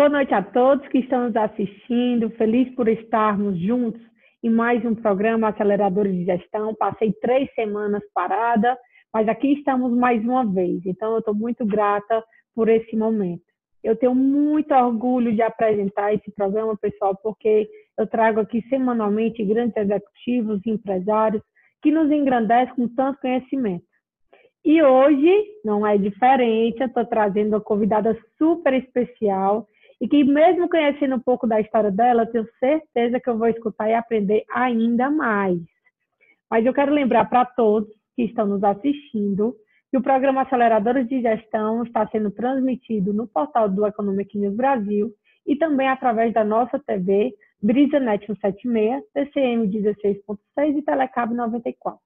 Boa noite a todos que estão nos assistindo. Feliz por estarmos juntos em mais um programa Aceleradores de Gestão. Passei três semanas parada, mas aqui estamos mais uma vez. Então, eu estou muito grata por esse momento. Eu tenho muito orgulho de apresentar esse programa, pessoal, porque eu trago aqui semanalmente grandes executivos e empresários que nos engrandecem com tanto conhecimento. E hoje não é diferente, eu estou trazendo uma convidada super especial e que mesmo conhecendo um pouco da história dela, tenho certeza que eu vou escutar e aprender ainda mais. Mas eu quero lembrar para todos que estão nos assistindo que o programa Aceleradores de Gestão está sendo transmitido no portal do Economic News Brasil e também através da nossa TV BrisaNet 176, TCM 16.6 e Telecab 94.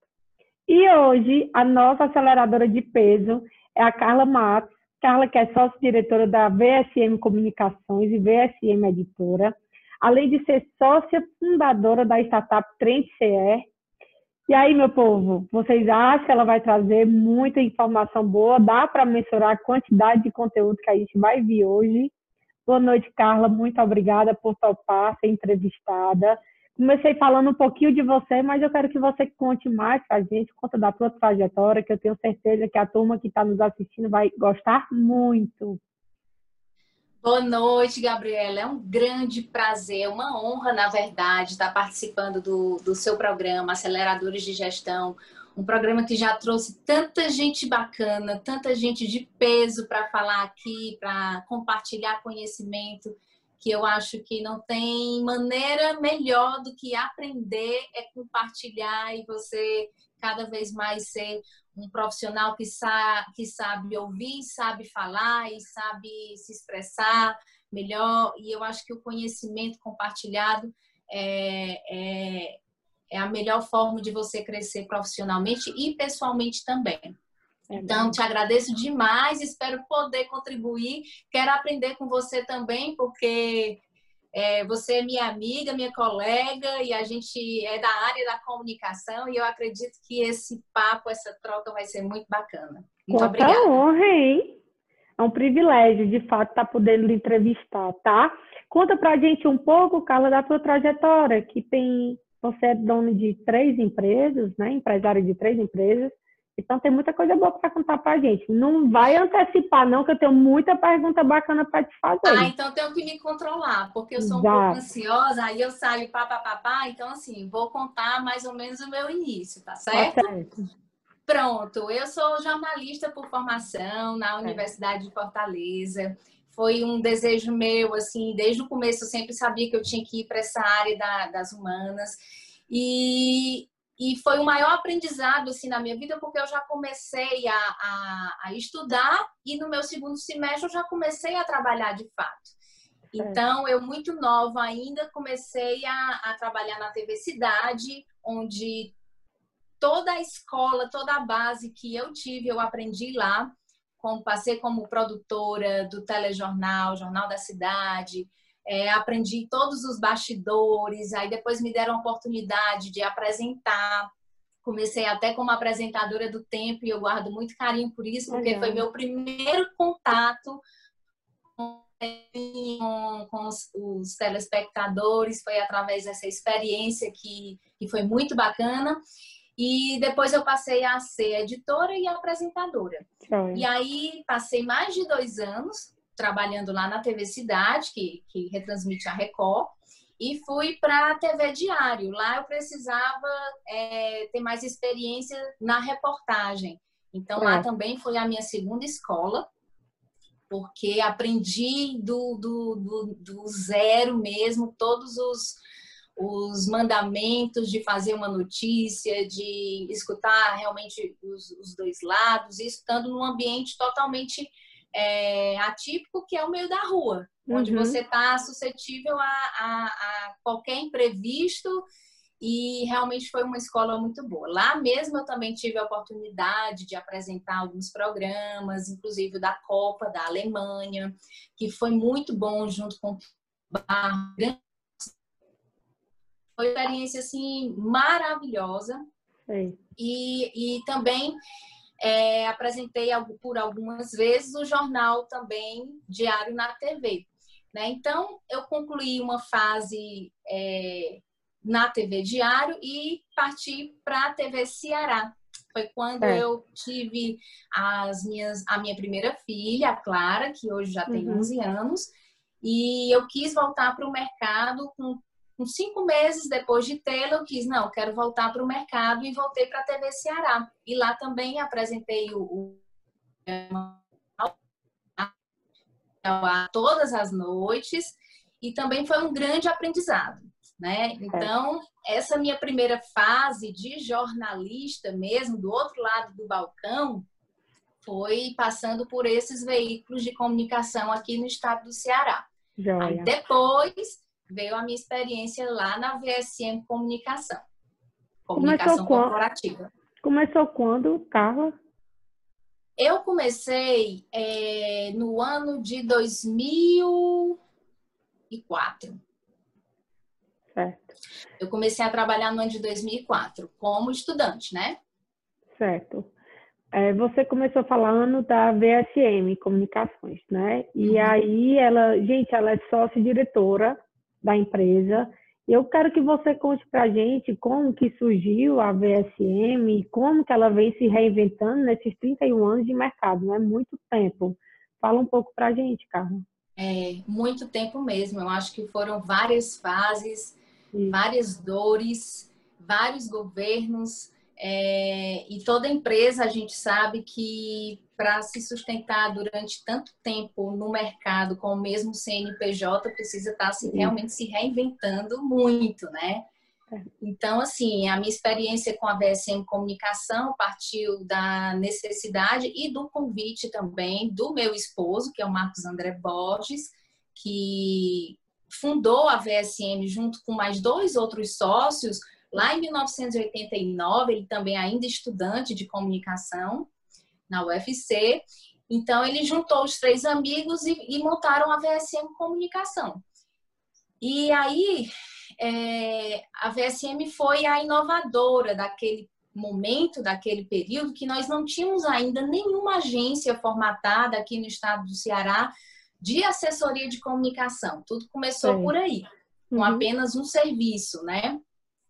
E hoje a nossa aceleradora de peso é a Carla Matos, Carla, que é sócia-diretora da VSM Comunicações e VSM Editora, além de ser sócia fundadora da startup Trend CR. E aí, meu povo, vocês acham que ela vai trazer muita informação boa? Dá para mensurar a quantidade de conteúdo que a gente vai vir hoje? Boa noite, Carla. Muito obrigada por topar ser entrevistada. Comecei falando um pouquinho de você, mas eu quero que você conte mais para a gente, conta da tua trajetória, que eu tenho certeza que a turma que está nos assistindo vai gostar muito. Boa noite, Gabriela. É um grande prazer, é uma honra, na verdade, estar participando do, do seu programa Aceleradores de Gestão, um programa que já trouxe tanta gente bacana, tanta gente de peso para falar aqui, para compartilhar conhecimento que eu acho que não tem maneira melhor do que aprender é compartilhar e você cada vez mais ser um profissional que, sa que sabe ouvir, sabe falar e sabe se expressar melhor. E eu acho que o conhecimento compartilhado é, é, é a melhor forma de você crescer profissionalmente e pessoalmente também. É então, te agradeço demais, espero poder contribuir. Quero aprender com você também, porque é, você é minha amiga, minha colega, e a gente é da área da comunicação, e eu acredito que esse papo, essa troca vai ser muito bacana. Muito Quanta obrigada. honra, hein? É um privilégio, de fato, estar podendo lhe entrevistar, tá? Conta pra gente um pouco, Carla, da tua trajetória, que tem... Você é dono de três empresas, né? Empresário de três empresas então tem muita coisa boa para contar para gente. Não vai antecipar, não, que eu tenho muita pergunta bacana para te fazer. Ah, então tenho que me controlar, porque eu sou um pouco ansiosa, aí eu saio pá, pá, pá, pá, então assim, vou contar mais ou menos o meu início, tá certo? Tá certo. Pronto, eu sou jornalista por formação na Universidade de Fortaleza. Foi um desejo meu, assim, desde o começo eu sempre sabia que eu tinha que ir para essa área da, das humanas. E e foi o maior aprendizado assim na minha vida porque eu já comecei a, a, a, estudar e no meu segundo semestre eu já comecei a trabalhar de fato. Então eu muito nova ainda comecei a, a trabalhar na TV Cidade, onde toda a escola, toda a base que eu tive eu aprendi lá. Como, passei como produtora do telejornal, Jornal da Cidade, é, aprendi todos os bastidores, aí depois me deram a oportunidade de apresentar. Comecei até como apresentadora do Tempo e eu guardo muito carinho por isso, porque foi meu primeiro contato com, com os, os, telespectadores, foi através dessa experiência que, que foi muito bacana. E depois eu passei a ser editora e apresentadora. Sim. E aí passei mais de dois anos trabalhando lá na TV Cidade, que, que retransmite a Record, e fui para a TV Diário. Lá eu precisava é, ter mais experiência na reportagem. Então, é. lá também foi a minha segunda escola, porque aprendi do, do, do, do zero mesmo todos os, os mandamentos de fazer uma notícia, de escutar realmente os, os dois lados, isso estando num ambiente totalmente é, atípico, que é o meio da rua, uhum. onde você está suscetível a, a, a, qualquer imprevisto e realmente foi uma escola muito boa. Lá mesmo eu também tive a oportunidade de apresentar alguns programas, inclusive da Copa da Alemanha, que foi muito bom junto com o foi uma experiência assim maravilhosa. E, e também é, apresentei por algumas vezes o jornal também diário na TV. Né? Então, eu concluí uma fase é, na TV Diário e parti para a TV Ceará. Foi quando é. eu tive as minhas, a minha primeira filha, a Clara, que hoje já tem uhum. 11 anos, e eu quis voltar para o mercado com, com, cinco meses depois de tê-la. Eu quis, não, quero voltar para o mercado e voltei para a TV Ceará. E lá também apresentei o, o todas as noites e também foi um grande aprendizado, né? É. Então, essa minha primeira fase de jornalista mesmo, do outro lado do balcão, foi passando por esses veículos de comunicação aqui no estado do Ceará. Aí depois veio a minha experiência lá na VSM Comunicação. Comunicação Começou corporativa. Quando? Começou quando, Carla? Eu comecei é, no ano de 2004. Certo. Eu comecei a trabalhar no ano de 2004 como estudante, né? Certo. É, você começou falando da VSM Comunicações, né? E uhum. aí ela, gente, ela é sócia-diretora da empresa eu quero que você conte para a gente como que surgiu a VSM, como que ela vem se reinventando nesses 31 anos de mercado, não é muito tempo. Fala um pouco para a gente, Carla. É, muito tempo mesmo. Eu acho que foram várias fases, Sim. várias dores, vários governos, é, e toda empresa a gente sabe que para se sustentar durante tanto tempo no mercado com o mesmo CNPJ precisa estar tá, assim, realmente se reinventando muito, né? É. Então, assim, a minha experiência com a VSM Comunicação partiu da necessidade e do convite também do meu esposo, que é o Marcos André Borges, que fundou a VSM junto com mais dois outros sócios Lá em 1989, ele também ainda estudante de comunicação na UFC. Então, ele juntou os três amigos e, e montaram a VSM Comunicação. E aí, é, a VSM foi a inovadora daquele momento, daquele período, que nós não tínhamos ainda nenhuma agência formatada aqui no estado do Ceará de assessoria de comunicação. Tudo começou por aí, com uhum. apenas um serviço, né?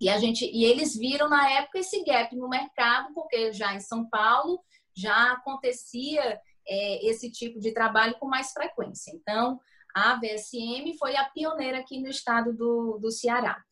E a gente e eles viram na época esse gap no mercado, porque já em São Paulo já acontecia é, esse tipo de trabalho com mais frequência. Então, a VSM foi a pioneira aqui no estado do, do Ceará.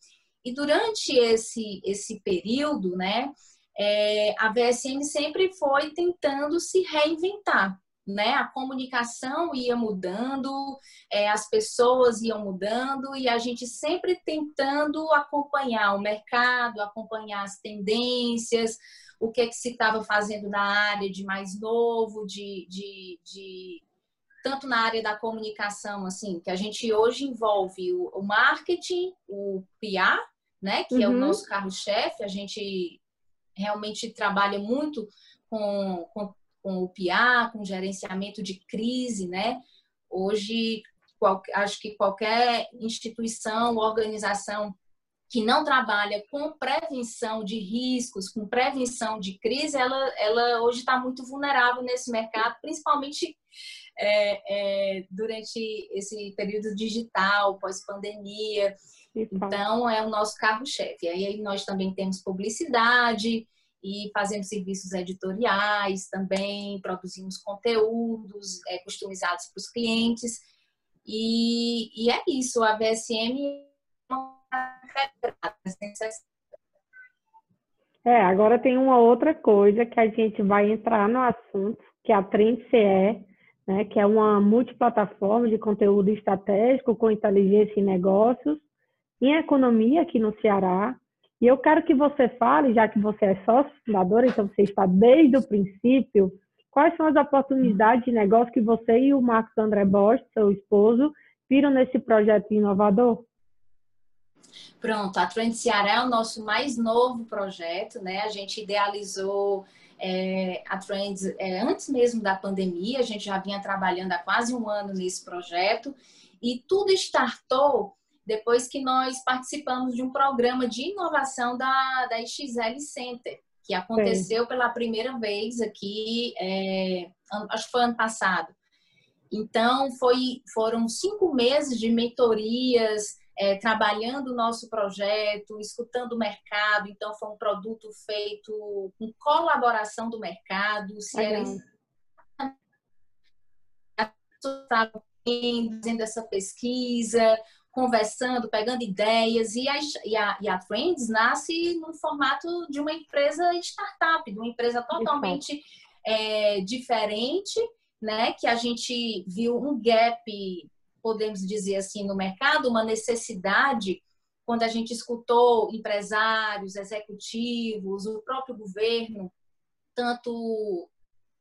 E durante esse, esse período, né, é, a VSM sempre foi tentando se reinventar né? A comunicação ia mudando, é, as pessoas iam mudando e a gente sempre tentando acompanhar o mercado, acompanhar as tendências, o que, que se estava fazendo na área de mais novo, de, de, de, tanto na área da comunicação, assim, que a gente hoje envolve o, o marketing, o PR, né? Que uhum. é o uhum. nosso carro-chefe, a gente realmente trabalha muito com, com com o PIA, com gerenciamento de crise, né? Hoje, qual, acho que qualquer instituição, organização que não trabalha com prevenção de riscos, com prevenção de crise, ela, ela hoje está muito vulnerável nesse mercado, principalmente é, é, durante esse período digital, pós-pandemia. Então, é o nosso carro-chefe. Aí nós também temos publicidade, e fazemos serviços editoriais também, produzimos conteúdos é, customizados para os clientes. E, e, é isso, a VSM é, agora tem uma outra coisa que a gente vai entrar no assunto, que é a TrendCE, né, que é uma multiplataforma de conteúdo estratégico com inteligência em negócios, em economia aqui no Ceará, e eu quero que você fale, já que você é sócio fundadora, então você está desde o princípio, quais são as oportunidades de negócio que você e o Marcos André Bosch, seu esposo, viram nesse projeto inovador? Pronto, a Trend Ceará é o nosso mais novo projeto, né? A gente idealizou é, a Trends é, antes mesmo da pandemia, a gente já vinha trabalhando há quase um ano nesse projeto e tudo startou depois que nós participamos de um programa de inovação da, da XL Center, que aconteceu Sim. pela primeira vez aqui, é, acho que foi ano passado. Então, foi, foram cinco meses de mentorias, é, trabalhando o nosso projeto, escutando o mercado. Então, foi um produto feito com colaboração do mercado. Se era estavam fazendo essa pesquisa, conversando, pegando ideias, e a, e, a, e a Trends nasce no formato de uma empresa startup, de uma empresa totalmente é, diferente, né? Que a gente viu um gap, podemos dizer assim, no mercado, uma necessidade quando a gente escutou empresários, executivos, o próprio governo, tanto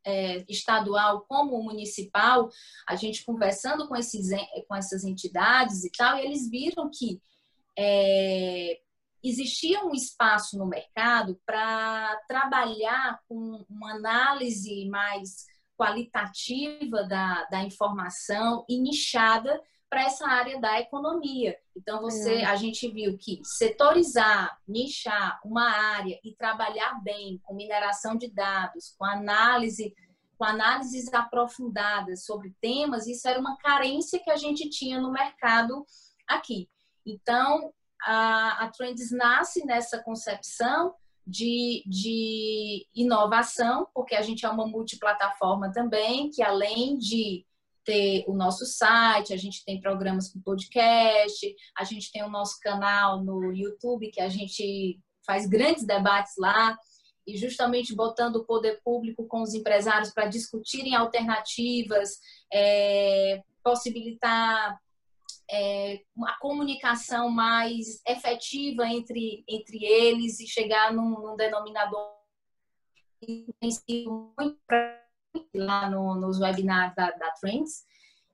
é, estadual como municipal, a gente conversando com, esses, com essas entidades e tal, e eles viram que é, existia um espaço no mercado para trabalhar com uma análise mais qualitativa da, da informação e nichada para essa área da economia. Então você, é. a gente viu que setorizar, nichar uma área e trabalhar bem com mineração de dados, com análise, com análises aprofundadas sobre temas, isso era uma carência que a gente tinha no mercado aqui. Então a, a Trends nasce nessa concepção de, de inovação, porque a gente é uma multiplataforma também, que além de ter o nosso site, a gente tem programas com podcast, a gente tem o nosso canal no YouTube, que a gente faz grandes debates lá, e justamente botando o poder público com os empresários para discutirem alternativas, é, possibilitar é, a comunicação mais efetiva entre, entre eles e chegar num, num denominador tem sido muito lá no, nos webinars da, da Trends.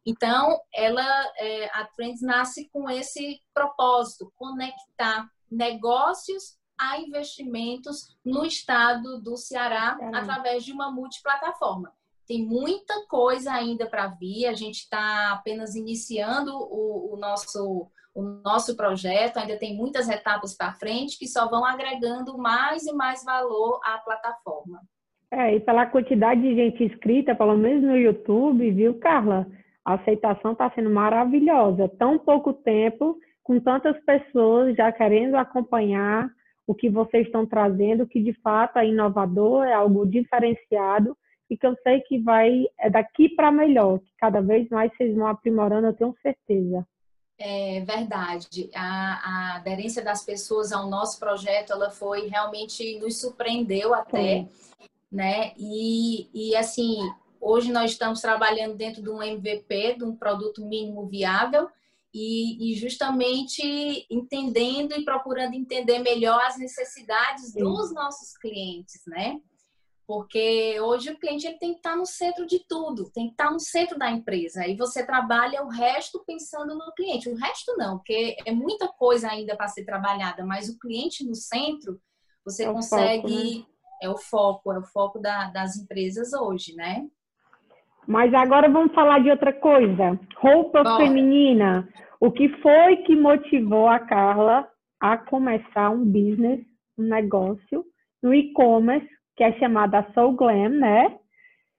Então, ela, é, a Trends nasce com esse propósito, conectar negócios a investimentos no estado do Ceará é. através de uma multiplataforma. Tem muita coisa ainda para vir, a gente está apenas iniciando o, o, nosso, o nosso projeto, ainda tem muitas etapas para frente que só vão agregando mais e mais valor à plataforma. É, e pela quantidade de gente inscrita, pelo menos no YouTube, viu, Carla? A aceitação está sendo maravilhosa. Tão pouco tempo, com tantas pessoas já querendo acompanhar o que vocês estão trazendo, que de fato é inovador, é algo diferenciado e que eu sei que vai é daqui para melhor, que cada vez mais vocês vão aprimorando, eu tenho certeza. É verdade. A, a aderência das pessoas ao nosso projeto, ela foi realmente nos surpreendeu até. Sim né? E, e assim, hoje nós estamos trabalhando dentro de um MVP, de um produto mínimo viável, e, e justamente entendendo e procurando entender melhor as necessidades Sim. dos nossos clientes, né? Porque hoje o cliente ele tem que estar no centro de tudo, tem que estar no centro da empresa. E você trabalha o resto pensando no cliente. O resto não, porque é muita coisa ainda para ser trabalhada, mas o cliente no centro, você é consegue foco, né? é o foco, é o foco da, das empresas hoje, né? Mas agora vamos falar de outra coisa. Roupa feminina. O que foi que motivou a Carla a começar um business, um negócio no e-commerce, que é chamada Soul Glam, né?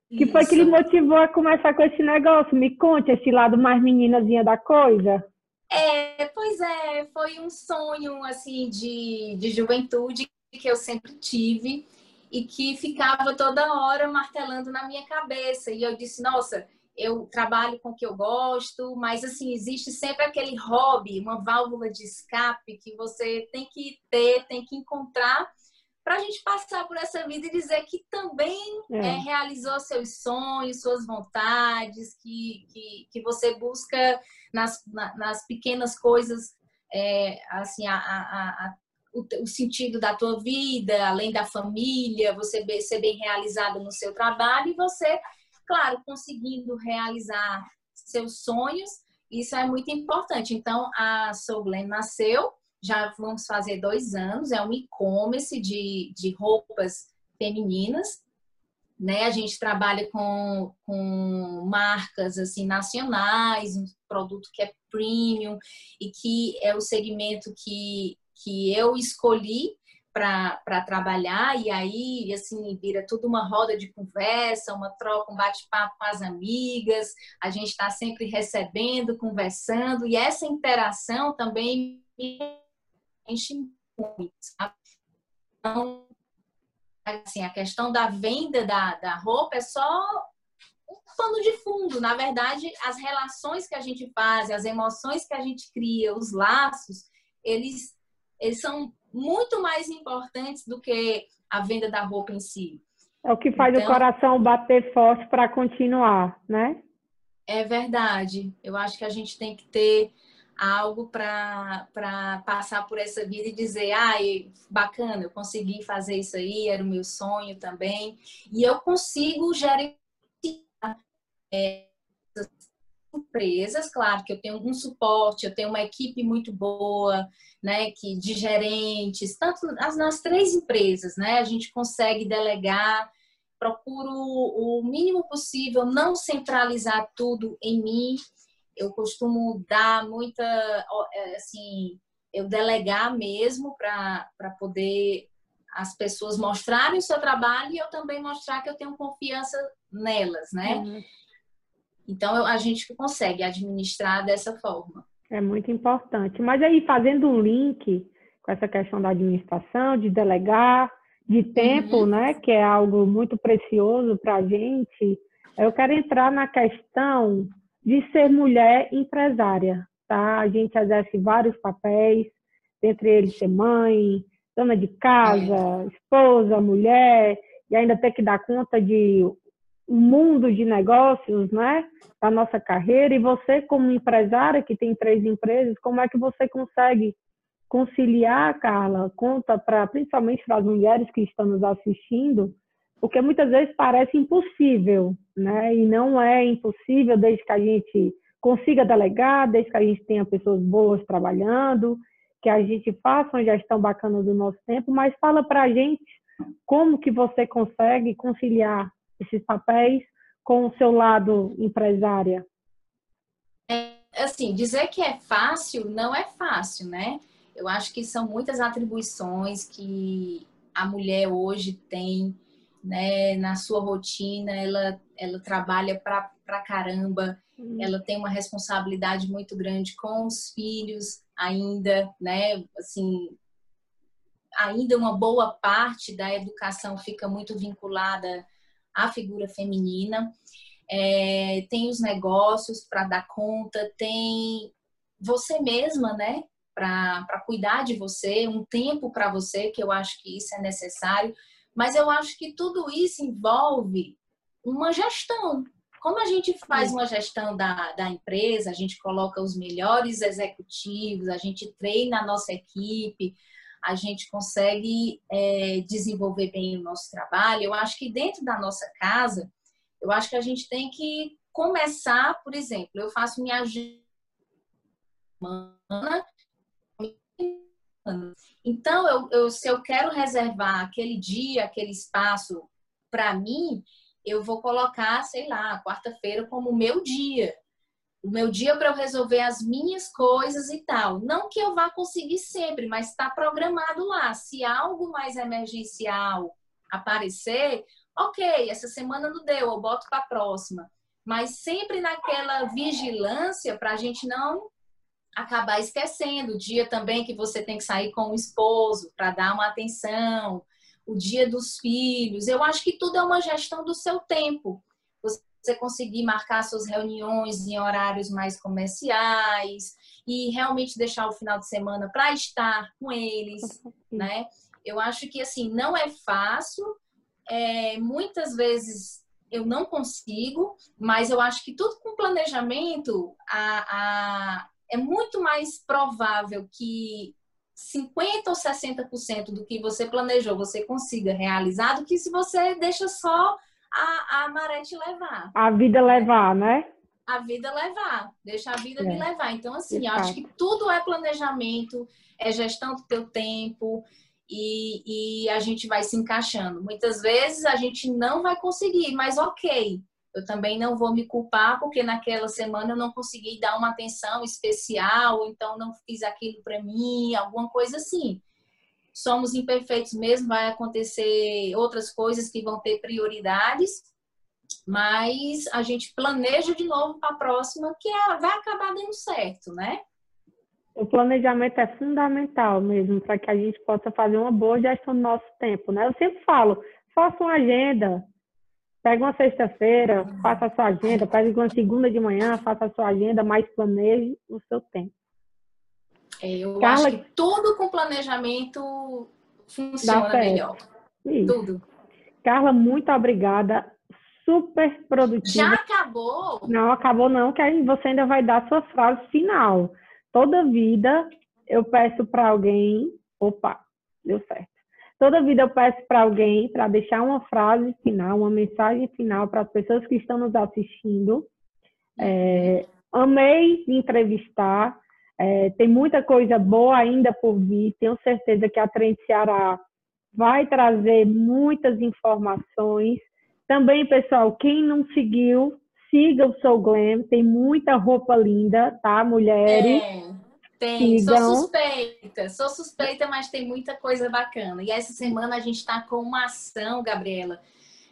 Que Isso. foi que lhe motivou a começar com esse negócio? Me conte esse lado mais meninazinha da coisa. É, pois é, foi um sonho assim de, de juventude que eu sempre tive e que ficava toda hora martelando na minha cabeça. E eu disse, nossa, eu trabalho com o que eu gosto, mas assim, existe sempre aquele hobby, uma válvula de escape que você tem que ter, tem que encontrar para a gente passar por essa vida e dizer que também é. É, realizou seus sonhos, suas vontades, que, que, que você busca nas, na, nas pequenas coisas, é, assim, a, a, a, o, o, sentido da tua vida, além da família, você ser bem realizado no seu trabalho e você, claro, conseguindo realizar seus sonhos, isso é muito importante. Então, a Soul nasceu, já vamos fazer dois anos, é um e-commerce de, de roupas femininas, né? A gente trabalha com, com marcas assim nacionais, um produto que é premium e que é o segmento que que eu escolhi para trabalhar e aí assim vira tudo uma roda de conversa, uma troca, um bate-papo com as amigas. A gente está sempre recebendo, conversando e essa interação também me enche muito. Sabe? Então, assim, a questão da venda da, da roupa é só um pano de fundo. Na verdade, as relações que a gente faz, as emoções que a gente cria, os laços, eles, eles são muito mais importantes do que a venda da roupa em si. É o que faz então, o coração bater forte para continuar, né? É verdade. Eu acho que a gente tem que ter algo para passar por essa vida e dizer, ai, bacana, eu consegui fazer isso aí, era o meu sonho também. E eu consigo gerenciar é, empresas, claro que eu tenho um suporte, eu tenho uma equipe muito boa, né, que de gerentes, tanto as nas três empresas, né, a gente consegue delegar, procuro o mínimo possível não centralizar tudo em mim. Eu costumo dar muita, é, assim, eu delegar mesmo para poder as pessoas mostrarem o seu trabalho e eu também mostrar que eu tenho confiança nelas, né? Uhum. Então a gente consegue administrar dessa forma. É muito importante. Mas aí, fazendo um link com essa questão da administração, de delegar, de tempo, uhum. né, que é algo muito precioso para a gente, eu quero entrar na questão de ser mulher empresária, tá? A gente exerce vários papéis, entre eles ser mãe, dona de casa, esposa, mulher, e ainda ter que dar conta de um mundo de negócios, né? Da nossa carreira. E você, como empresária que tem três empresas, como é que você consegue conciliar, Carla? Conta para, principalmente para as mulheres que estão nos assistindo, porque muitas vezes parece impossível, né? E não é impossível desde que a gente consiga delegar, desde que a gente tenha pessoas boas trabalhando, que a gente faça uma gestão bacana do nosso tempo, mas fala para a gente como que você consegue conciliar esses papéis com o seu lado empresária? É, assim, dizer que é fácil não é fácil, né? Eu acho que são muitas atribuições que a mulher hoje tem, né, na sua rotina, ela, ela trabalha pra, pra caramba, hum. ela tem uma responsabilidade muito grande com os filhos ainda, né, assim, ainda uma boa parte da educação fica muito vinculada a figura feminina. É, tem os negócios para dar conta, tem você mesma, né? Para cuidar de você, um tempo para você, que eu acho que isso é necessário. Mas eu acho que tudo isso envolve uma gestão. Como a gente faz uma gestão da, da empresa, a gente coloca os melhores executivos, a gente treina a nossa equipe, a gente consegue é, desenvolver bem o nosso trabalho. Eu acho que dentro da nossa casa, eu acho que a gente tem que começar, por exemplo, eu faço minha agenda. Então, eu, eu, se eu quero reservar aquele dia, aquele espaço para mim, eu vou colocar, sei lá, quarta-feira como meu dia o meu dia para eu resolver as minhas coisas e tal. Não que eu vá conseguir sempre, mas está programado lá. Se algo mais emergencial aparecer, ok, essa semana não deu, eu boto para a próxima. Mas sempre naquela vigilância para a gente não acabar esquecendo. O dia também que você tem que sair com o esposo para dar uma atenção, o dia dos filhos. Eu acho que tudo é uma gestão do seu tempo você conseguir marcar suas reuniões em horários mais comerciais e realmente deixar o final de semana para estar com eles, né? Eu acho que assim não é fácil, é, muitas vezes eu não consigo, mas eu acho que tudo com planejamento a, a, é muito mais provável que 50 ou 60% do que você planejou você consiga realizar do que se você deixa só a, a maré te levar. A vida levar, né? A vida levar, deixa a vida é. me levar. Então, assim, eu acho que tudo é planejamento, é gestão do teu tempo e, e a gente vai se encaixando. Muitas vezes a gente não vai conseguir, mas ok, eu também não vou me culpar porque naquela semana eu não consegui dar uma atenção especial, então não fiz aquilo para mim, alguma coisa assim. somos imperfeitos mesmo, vai acontecer outras coisas que vão ter prioridades, mas a gente planeja de novo para a próxima, que é, vai acabar dando certo, né? O planejamento é fundamental mesmo para que a gente possa fazer uma boa gestão do nosso tempo, né? Eu sempre falo, faça uma agenda, pega uma sexta-feira, faça a sua agenda, pega uma segunda de manhã, faça a sua agenda, mas planeje o seu tempo. É, eu Carla... acho que tudo com planejamento funciona melhor. Isso. Tudo. Carla, muito obrigada. Super produtiva. Já acabou? Não, acabou não, que aí você ainda vai dar sua frase final. Toda vida eu peço para alguém. Opa, deu certo. Toda vida eu peço para alguém para deixar uma frase final, uma mensagem final para as pessoas que estão nos assistindo. É, amei entrevistar. É, tem muita coisa boa ainda por vir. Tenho certeza que a Trend Ceará vai trazer muitas informações. Também, pessoal, quem não seguiu, siga o Soul Glam. Tem muita roupa linda, tá, mulheres? É, tem. Sigam. Sou suspeita. Sou suspeita, mas tem muita coisa bacana. E essa semana a gente está com uma ação, Gabriela,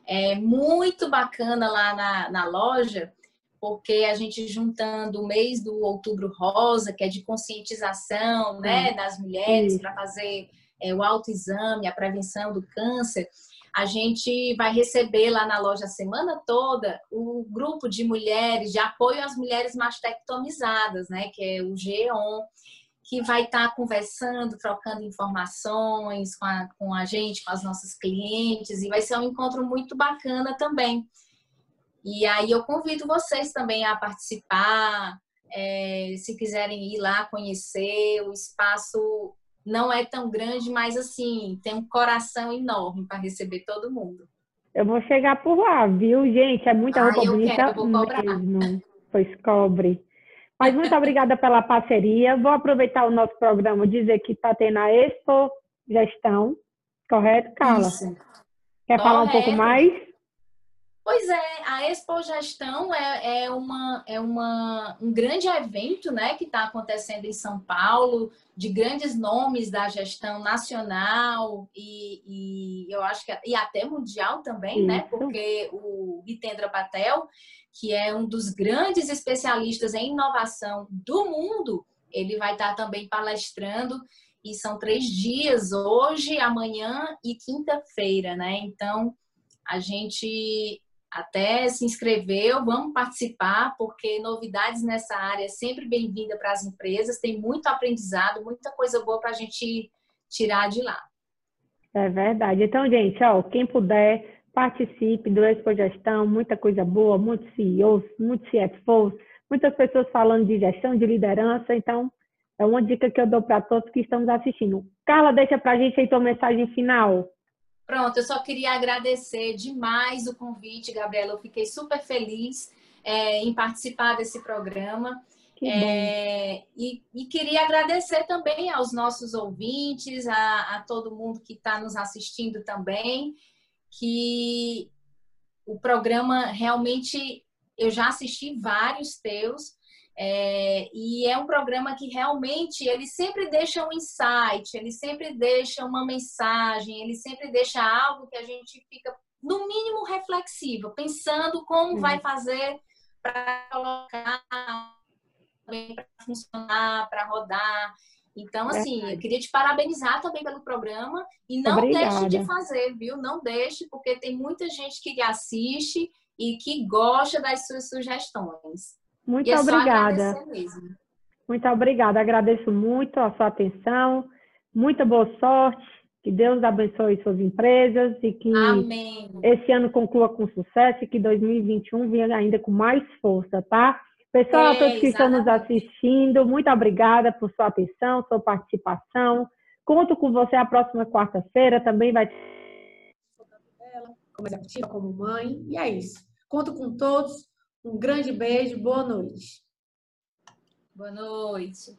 é muito bacana lá na, na loja porque a gente juntando o mês do Outubro Rosa, que é de conscientização né, das mulheres para fazer é, o autoexame, a prevenção do câncer, a gente vai receber lá na loja a semana toda o grupo de mulheres de apoio às mulheres mastectomizadas, né, que é o GEON, que vai estar tá conversando, trocando informações com a, com a gente, com as nossas clientes, e vai ser um encontro muito bacana também. E aí eu convido vocês também a participar, é, se quiserem ir lá conhecer, o espaço não é tão grande, mas assim, tem um coração enorme para receber todo mundo. Eu vou chegar por lá, viu, gente? É muita roupa ah, bonita quero, vou cobrar. mesmo. Pois cobre. Mas muito obrigada pela parceria. Vou aproveitar o nosso programa dizer que está tendo a Expo Gestão, correto, Carla? Isso. Quer correto. falar um pouco mais? Pois é, a Expo Gestão é, é, uma, é uma, um grande evento né, que está acontecendo em São Paulo, de grandes nomes da gestão nacional e, e eu acho que e até mundial também, né? Porque o Hitendra Patel, que é um dos grandes especialistas em inovação do mundo, ele vai estar tá também palestrando e são três dias, hoje, amanhã e quinta-feira, né? Então, a gente até se inscreveu, vamos participar, porque novidades nessa área é sempre bem-vinda para as empresas, tem muito aprendizado, muita coisa boa para a gente tirar de lá. É verdade. Então, gente, ó, quem puder, participe do Expo Gestão, muita coisa boa, muitos CEOs, muitos CFOs, muitas pessoas falando de gestão, de liderança, então é uma dica que eu dou para todos que estamos assistindo. Carla, deixa para a gente aí tua mensagem final. Pronto, eu só queria agradecer demais o convite, Gabriela. Eu fiquei super feliz é, em participar desse programa. É, e, e, queria agradecer também aos nossos ouvintes, a, a todo mundo que está nos assistindo também, que o programa realmente eu já assisti vários teus é, e é um programa que realmente ele sempre deixa um insight, ele sempre deixa uma mensagem, ele sempre deixa algo que a gente fica, no mínimo, reflexivo, pensando como vai fazer para colocar, para funcionar, para rodar. Então, assim, eu queria te parabenizar também pelo programa e não Obrigada. deixe de fazer, viu? Não deixe, porque tem muita gente que assiste e que gosta das suas sugestões. Muito é obrigada. Muito obrigada. Agradeço muito a sua atenção. Muita boa sorte. Que Deus abençoe suas empresas e que Amém. esse ano conclua com sucesso e que 2021 venha ainda com mais força, tá? Pessoal, é, todos que estão nos assistindo, muito obrigada por sua atenção, sua participação. Conto com você a próxima quarta-feira, também vai como executiva, como mãe, e é isso. Conto com todos. Um grande beijo, boa noite. Boa noite.